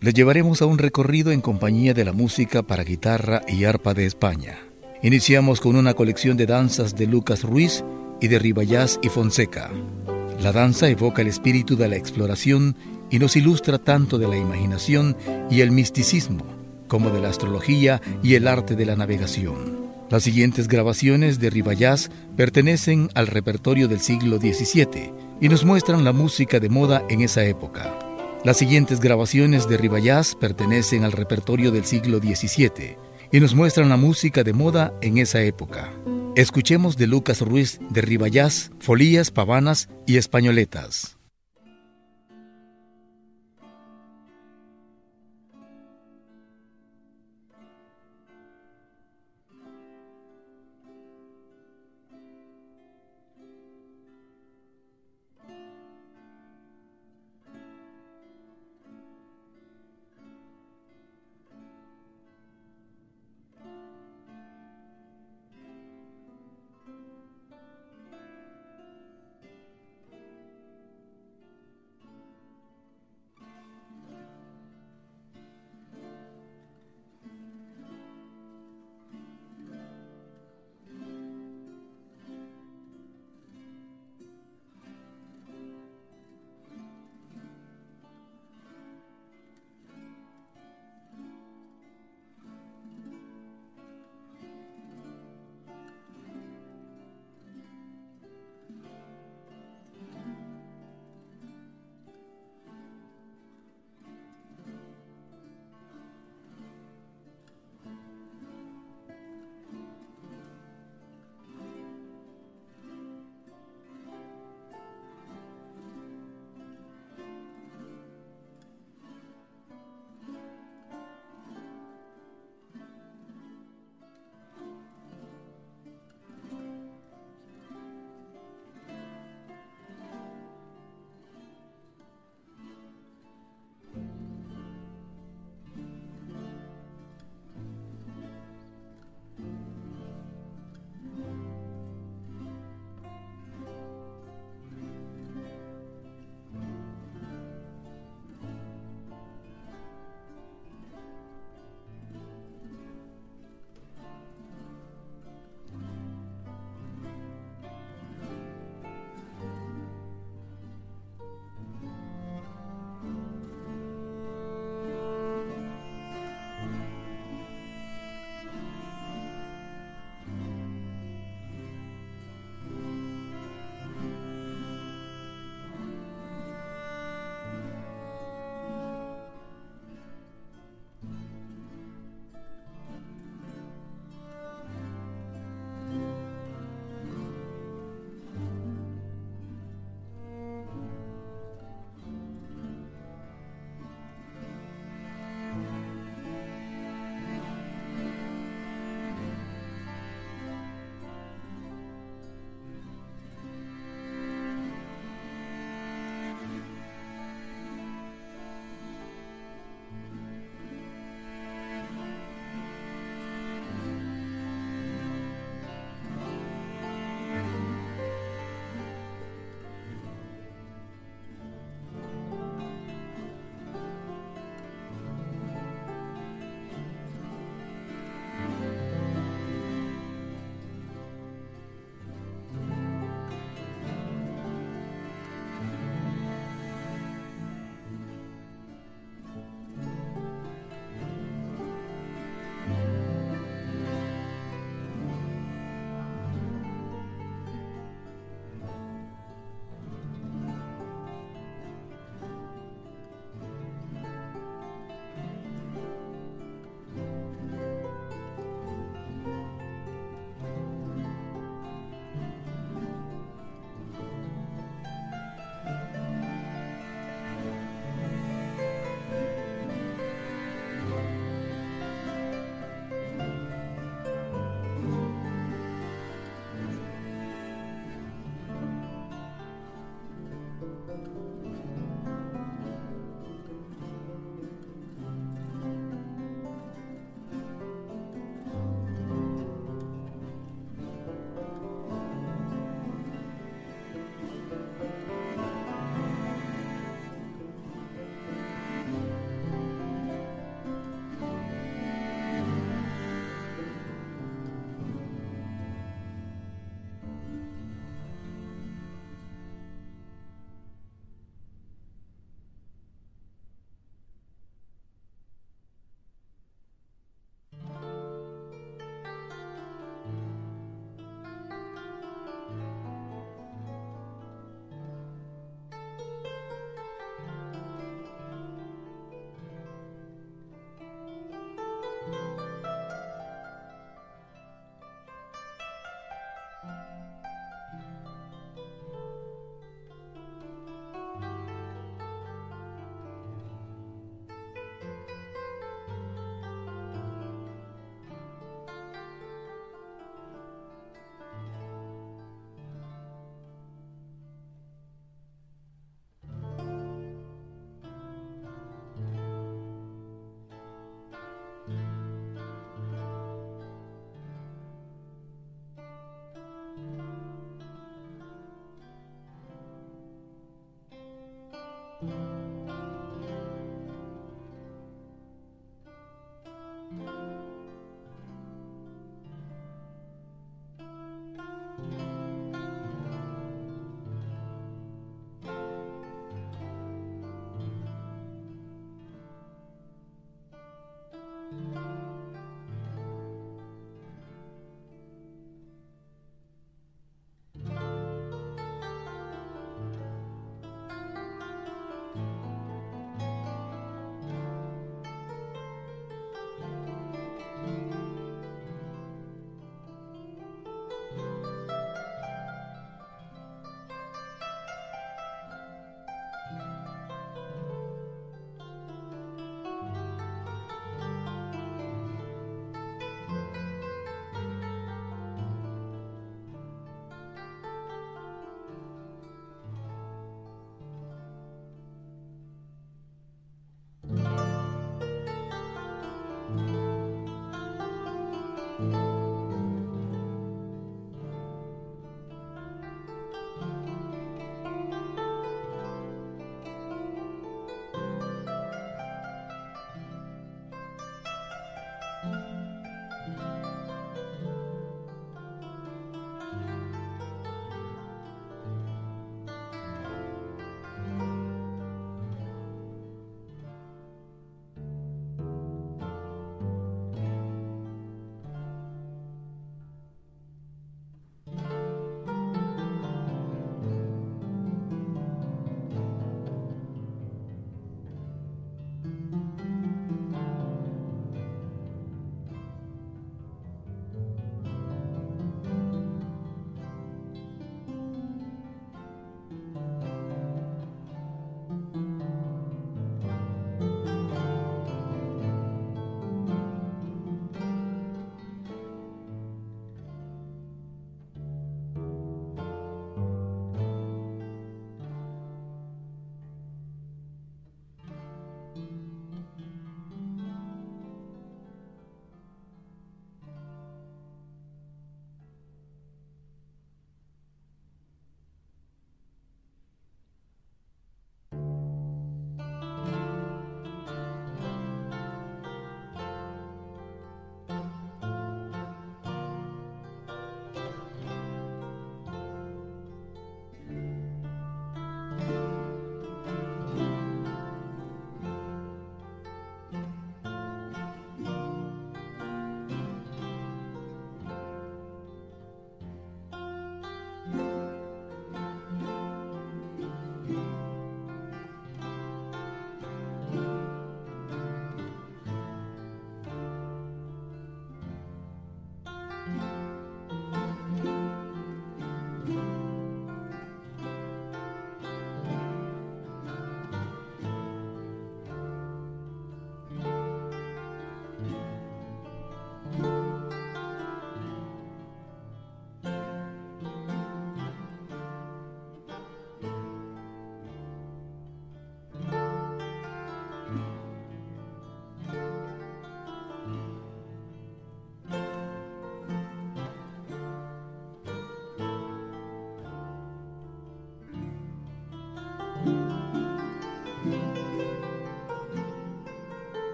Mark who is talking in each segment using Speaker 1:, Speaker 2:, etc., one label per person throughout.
Speaker 1: Les llevaremos a un recorrido en compañía de la música para guitarra y arpa de España. Iniciamos con una colección de danzas de Lucas Ruiz y de Ribayás y Fonseca. La danza evoca el espíritu de la exploración y nos ilustra tanto de la imaginación y el misticismo como de la astrología y el arte de la navegación. Las siguientes grabaciones de Ribayás pertenecen al repertorio del siglo XVII y nos muestran la música de moda en esa época. Las siguientes grabaciones de Ribayás pertenecen al repertorio del siglo XVII y nos muestran la música de moda en esa época. Escuchemos de Lucas Ruiz de Ribayás, Folías, Pavanas y Españoletas.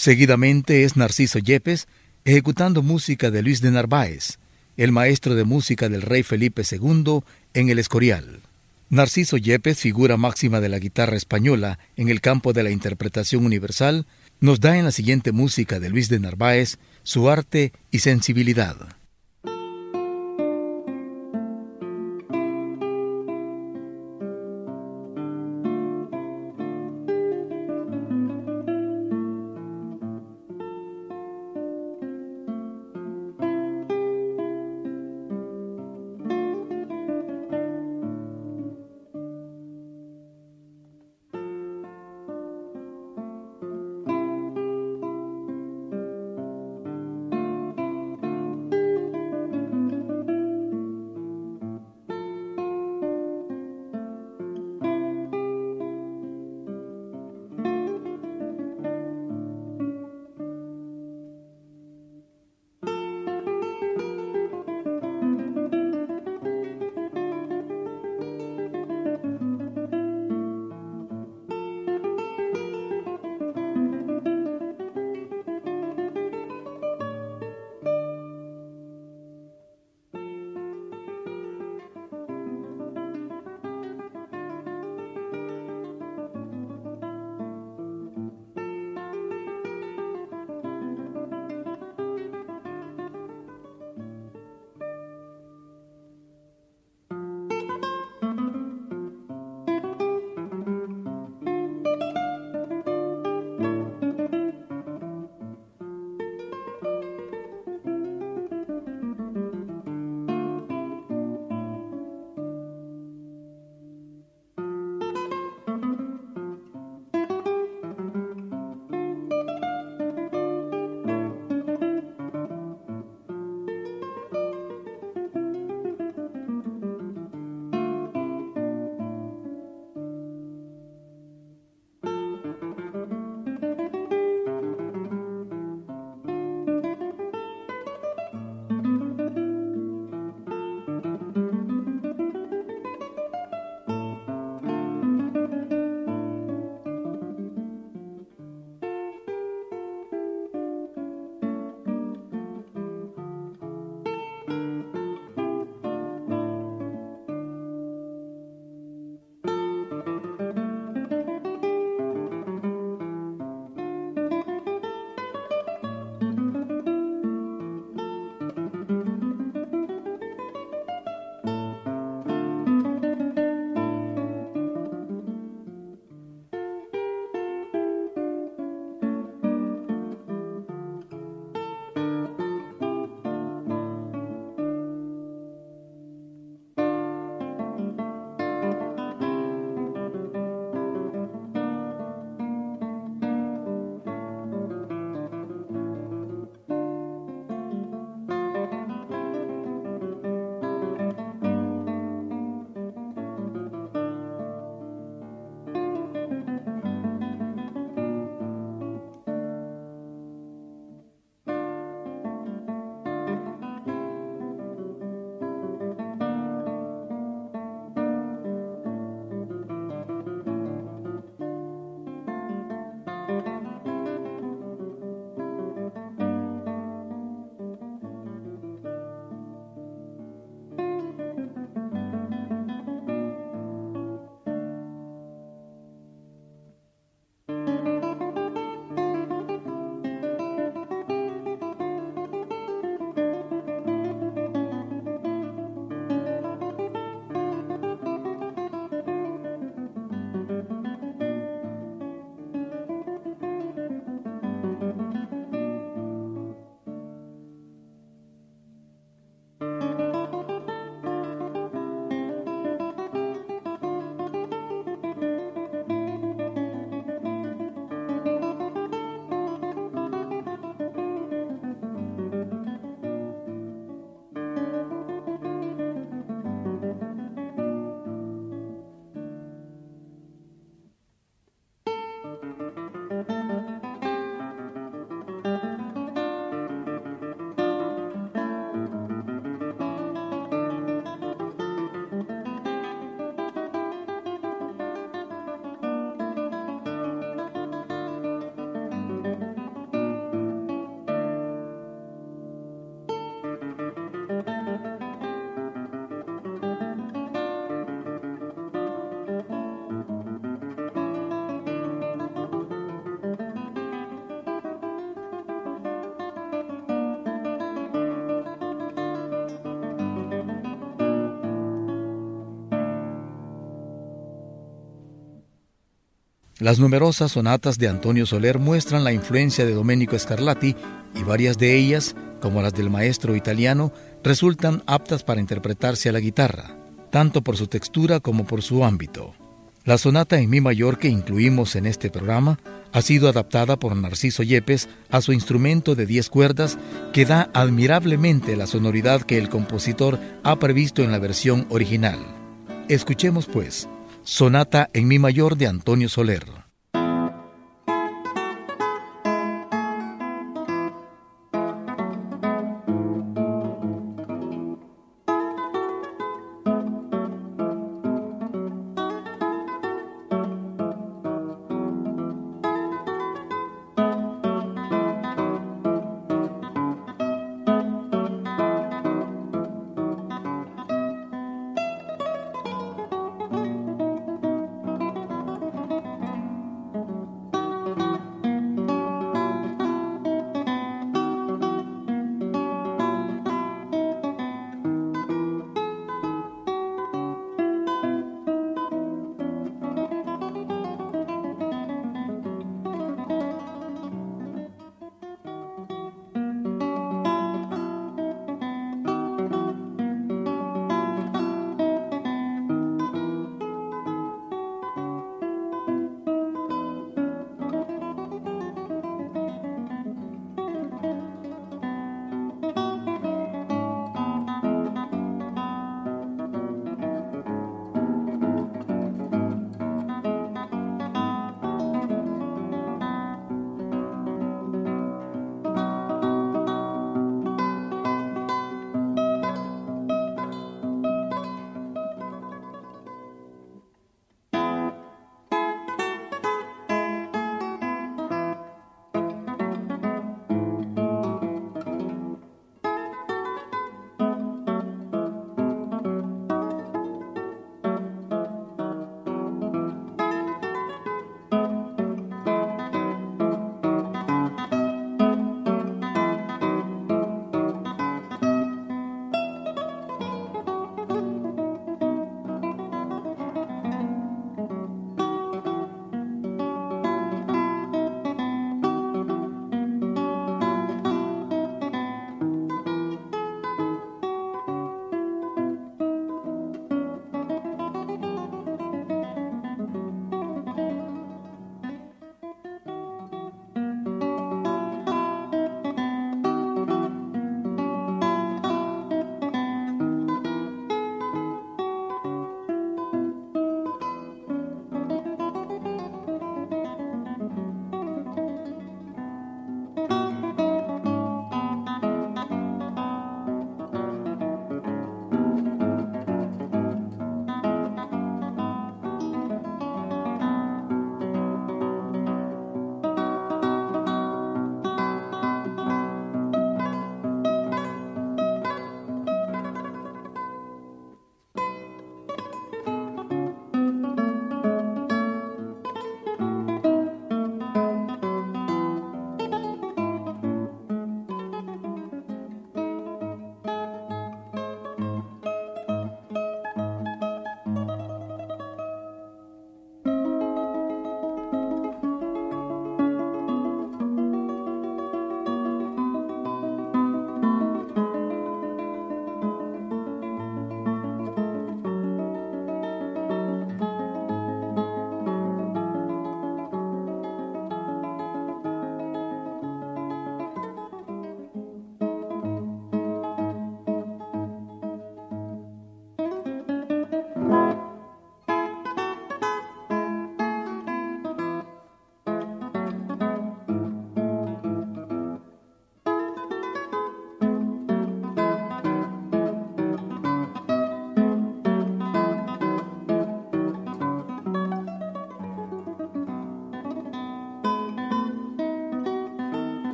Speaker 1: Seguidamente es Narciso Yepes ejecutando música de Luis de Narváez, el maestro de música del rey Felipe II en el Escorial. Narciso Yepes, figura máxima de la guitarra española en el campo de la interpretación universal, nos da en la siguiente música de Luis de Narváez su arte y sensibilidad. Las numerosas sonatas de Antonio Soler muestran la influencia de Domenico Scarlatti y varias de ellas, como las del maestro italiano, resultan aptas para interpretarse a la guitarra, tanto por su textura como por su ámbito. La sonata en mi mayor que incluimos en este programa ha sido adaptada por Narciso Yepes a su instrumento de 10 cuerdas que da admirablemente la sonoridad que el compositor ha previsto en la versión original. Escuchemos pues Sonata en Mi mayor de Antonio Soler.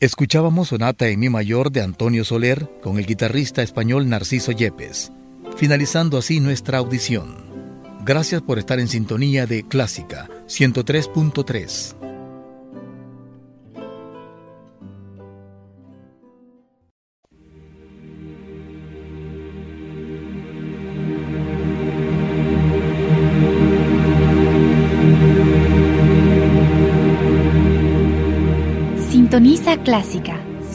Speaker 1: Escuchábamos Sonata en Mi Mayor de Antonio Soler con el guitarrista español Narciso Yepes, finalizando así nuestra audición. Gracias por estar en sintonía de Clásica 103.3.